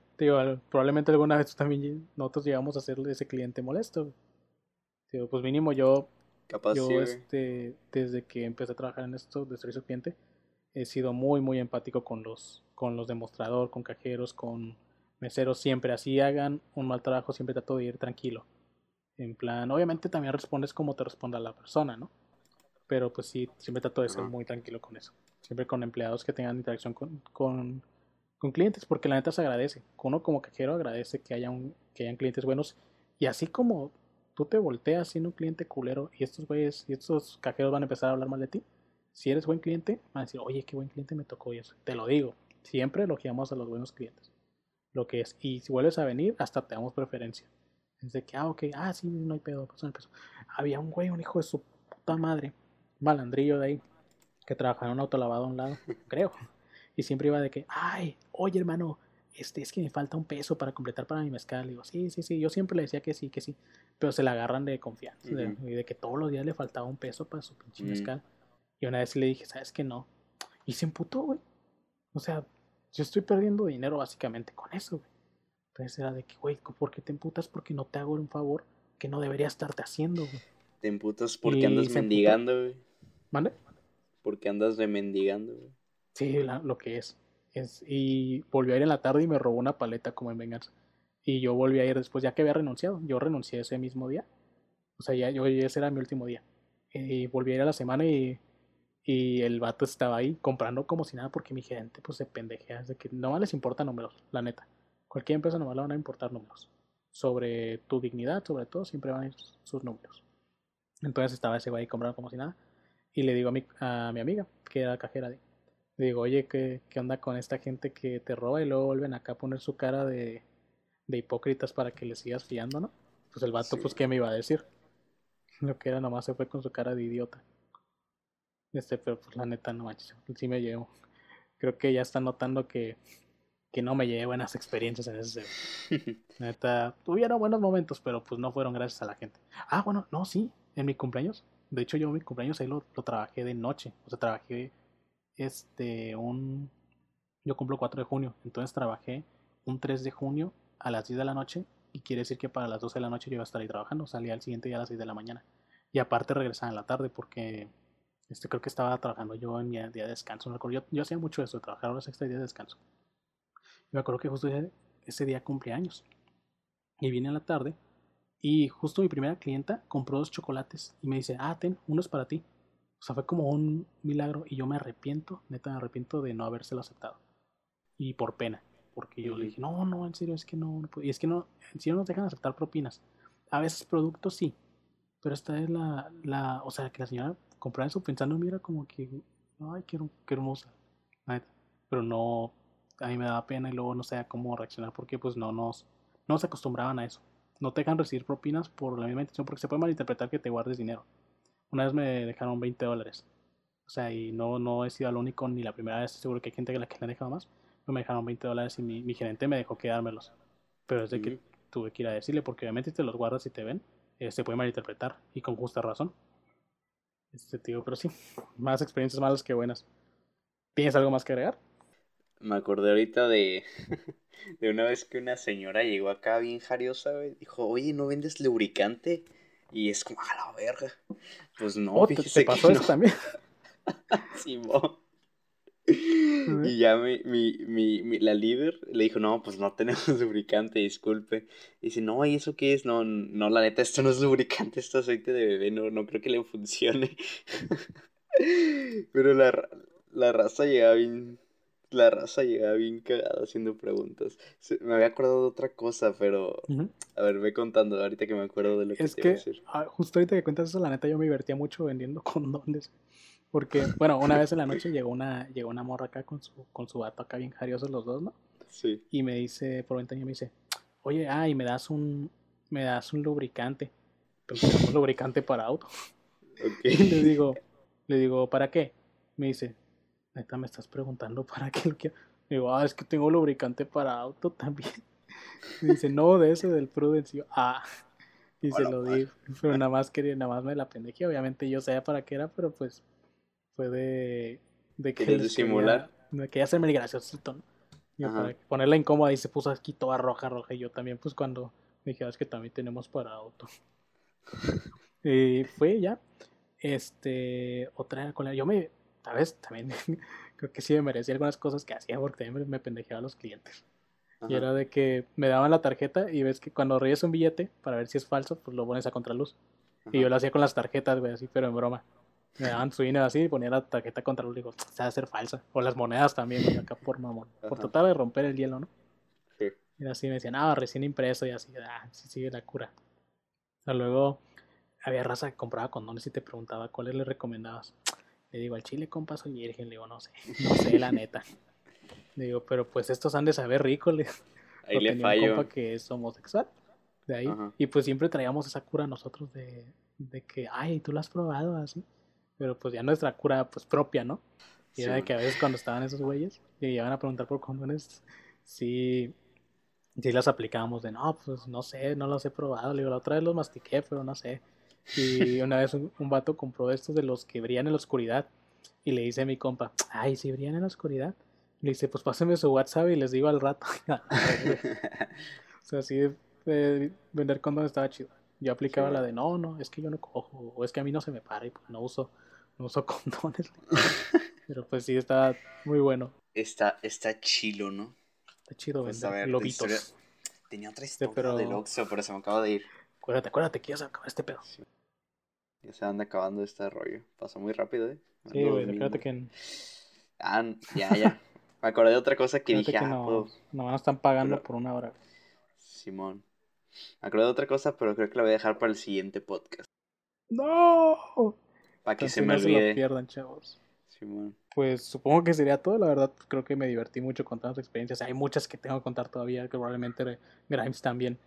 probablemente alguna vez también nosotros llegamos a ser ese cliente molesto. pues mínimo yo, yo este, desde que empecé a trabajar en esto de servicio cliente, he sido muy, muy empático con los, con los demostrador, con cajeros, con meseros, siempre así hagan un mal trabajo, siempre trato de ir tranquilo. En plan, obviamente también respondes como te responda la persona, ¿no? Pero pues sí, siempre trato de ser muy tranquilo con eso. Siempre con empleados que tengan interacción con, con con clientes, porque la neta se agradece. Uno como cajero agradece que, haya un, que hayan clientes buenos. Y así como tú te volteas siendo un cliente culero y estos güeyes y estos cajeros van a empezar a hablar mal de ti, si eres buen cliente, van a decir, oye, qué buen cliente me tocó y eso. Te lo digo, siempre elogiamos a los buenos clientes. Lo que es. Y si vuelves a venir, hasta te damos preferencia. Es de que, ah, ok, ah, sí, no hay pedo, pues Había un güey, un hijo de su puta madre, malandrillo de ahí, que trabajaba en un autolavado a un lado, creo. Y siempre iba de que, ay, oye hermano, este, es que me falta un peso para completar para mi mezcal. Y digo, sí, sí, sí. Yo siempre le decía que sí, que sí. Pero se la agarran de confianza. y de que todos los días le faltaba un peso para su pinche mezcal. Y una vez le dije, ¿sabes qué? No. Y se emputó, güey. O sea, yo estoy perdiendo dinero básicamente con eso, güey. Entonces era de que, güey, ¿por qué te emputas? Porque no te hago un favor que no debería estarte haciendo, güey. Te emputas porque andas mendigando, güey. ¿Mande? Porque andas remendigando, güey. Sí, lo que es. es. Y volvió a ir en la tarde y me robó una paleta como en venganza. Y yo volví a ir después, ya que había renunciado. Yo renuncié ese mismo día. O sea, ya yo, ese era mi último día. Y volví a ir a la semana y, y el vato estaba ahí comprando como si nada porque mi gerente pues se pendejea. De que no les importa números, la neta. Cualquier empresa no le van a importar números. Sobre tu dignidad, sobre todo, siempre van a ir sus números. Entonces estaba ese güey comprando como si nada. Y le digo a mi, a mi amiga, que era cajera de digo, oye, ¿qué, ¿qué, onda con esta gente que te roba y luego vuelven acá a poner su cara de, de hipócritas para que le sigas fiando, ¿no? Pues el vato, pues, ¿qué me iba a decir? Lo que era, nomás se fue con su cara de idiota. Este, pero pues la neta, no manches, sí me llevo. Creo que ya está notando que, que no me llevé buenas experiencias en ese. neta, tuvieron buenos momentos, pero pues no fueron gracias a la gente. Ah, bueno, no, sí, en mi cumpleaños. De hecho, yo mi cumpleaños ahí lo, lo trabajé de noche. O sea, trabajé este, un, yo cumplo 4 de junio, entonces trabajé un 3 de junio a las 10 de la noche y quiere decir que para las 12 de la noche yo iba a estar ahí trabajando, salía al siguiente día a las 6 de la mañana y aparte regresaba en la tarde porque este, creo que estaba trabajando yo en mi día de descanso, yo, yo hacía mucho eso, trabajar los extra días de descanso. Y me acuerdo que justo ese, día cumpleaños Y vine a la tarde y justo mi primera clienta compró dos chocolates y me dice, ah, ten, uno es para ti. O sea, fue como un milagro y yo me arrepiento, neta me arrepiento de no habérselo aceptado. Y por pena, porque yo le dije, no, no, en serio, es que no, y es que no, en serio nos dejan aceptar propinas. A veces productos sí, pero esta es la, la o sea, que la señora comprara eso pensando era como que, ay, qué, qué hermosa. Pero no, a mí me daba pena y luego no sé cómo reaccionar porque pues no nos, no se acostumbraban a eso no te dejan recibir propinas por la misma intención, porque se puede malinterpretar que te guardes dinero. Una vez me dejaron 20 dólares. O sea, y no, no he sido el único ni la primera vez, seguro que hay gente que la que le han dejado más. Pero me dejaron 20 dólares y mi, gerente me dejó quedármelos. Pero es de que tuve que ir a decirle, porque obviamente si te los guardas y te ven, eh, se puede malinterpretar y con justa razón. Este tío, pero sí, más experiencias malas que buenas. ¿Tienes algo más que agregar? Me acordé ahorita de, de una vez que una señora llegó acá bien jariosa. Dijo, oye, ¿no vendes lubricante? Y es como, a la verga. Pues no, oh, ¿te, pasó eso también? Simón. y ya mi, mi, mi, la líder le dijo, no, pues no tenemos lubricante, disculpe. Y dice, no, ¿y eso qué es? No, no, la neta, esto no es lubricante, esto es aceite de bebé, no, no creo que le funcione. Pero la, la raza llegaba bien, la raza llegaba bien cagada haciendo preguntas. me había acordado de otra cosa, pero. A ver, ve contando ahorita que me acuerdo de lo que es te que, iba a decir. Ah, justo ahorita que cuentas eso, la neta, yo me divertía mucho vendiendo condones. Porque, bueno, una vez en la noche llegó una, llegó una morra acá con su, con su vato acá bien jariosos los dos, ¿no? Sí. Y me dice, por ventanilla me dice, oye, ah, y me das un, me das un lubricante. lubricante para auto. Okay. Y le digo, le digo, ¿para qué? Me dice, neta, me estás preguntando para qué lo quiero. Digo, ah, es que tengo lubricante para auto también. dice, no, de ese del Prudencio. Ah, y se lo di. Pero nada más quería, nada más me la pendejé. Obviamente yo sabía para qué era, pero pues fue de, de que. De simular. Me quería hacerme el graciosito, ¿no? para ponerla incómoda y se puso aquí toda roja, roja. Y yo también, pues cuando dije, ah, es que también tenemos para auto. y fue ya. Este, otra con la. Yo me, vez También creo que sí me merecía algunas cosas que hacía porque también me pendejeaba a los clientes. Y era de que me daban la tarjeta y ves que cuando reyes un billete para ver si es falso, pues lo pones a contraluz. Y yo lo hacía con las tarjetas, güey, así, pero en broma. Me daban su dinero así y ponía la tarjeta contra luz y digo, se va a hacer falsa. O las monedas también, güey, acá por mamón. Por tratar de romper el hielo, ¿no? Sí. Y así me decían, ah, recién impreso y así, ah, sí sigue la cura. O luego había raza que compraba condones y te preguntaba cuáles le recomendabas. Le digo, al chile, compa, soy virgen. Le digo, no sé, no sé, la neta. Le digo, pero pues estos han de saber rico. Le ahí le fallo. Un compa que es homosexual. De ahí. Y pues siempre traíamos esa cura nosotros de, de que, ay, tú lo has probado así. Pero pues ya nuestra cura, pues propia, ¿no? Y era de que a veces cuando estaban esos güeyes y iban a preguntar por condones, sí, sí las aplicábamos de, no, pues no sé, no los he probado. Le digo, la otra vez los mastiqué, pero no sé. Y una vez un, vato compró estos de los que brillan en la oscuridad. Y le dice a mi compa, ay, si brillan en la oscuridad. Le dice, pues pásenme su WhatsApp y les digo al rato. o sea, así de, vender condones estaba chido. Yo aplicaba la de, no, no, es que yo no cojo, o es que a mí no se me para y pues no uso, no uso condones. Pero pues sí, está muy bueno. Está, está chilo, ¿no? Está chido pues, vender lobitos. Tenía otra historia pero... del Oxxo, pero se me acaba de ir. Acuérdate, acuérdate que ya se acaba este pedo. Ya se anda acabando este rollo. Pasó muy rápido, ¿eh? Sí, güey, acuérdate que... Ah, ya, ya. Me acordé de otra cosa que dije, que ah, no, no están pagando por una hora. Simón. Me acordé de otra cosa, pero creo que la voy a dejar para el siguiente podcast. ¡No! Para que se me olvide. Se pierdan, chavos. Simón. Pues supongo que sería todo, la verdad creo que me divertí mucho contando experiencias. Hay muchas que tengo que contar todavía, que probablemente Grimes también.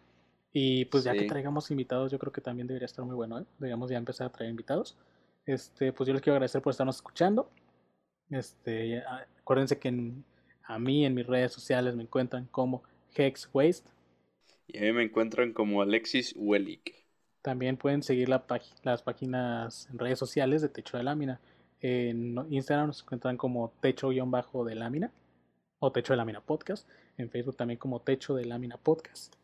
Y pues ya que traigamos invitados, yo creo que también debería estar muy bueno, ¿eh? Deberíamos ya empezar a traer invitados. Este, pues yo les quiero agradecer por estarnos escuchando. Este, acuérdense que a mí en mis redes sociales me encuentran como Hex Waste. Y a mí me encuentran como Alexis Wellick. También pueden seguir la las páginas en redes sociales de Techo de Lámina. En Instagram nos encuentran como Techo-de Lámina o Techo de Lámina Podcast. En Facebook también como Techo de Lámina Podcast.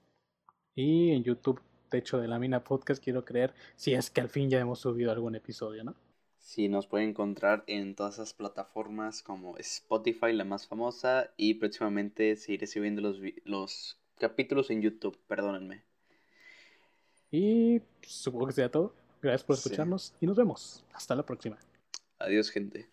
Y en YouTube, Techo de Lámina Podcast, quiero creer, si es que al fin ya hemos subido algún episodio, ¿no? Sí, nos pueden encontrar en todas esas plataformas como Spotify, la más famosa, y próximamente seguiré subiendo los, los capítulos en YouTube, perdónenme. Y supongo que sea todo. Gracias por escucharnos y nos vemos. Hasta la próxima. Adiós, gente.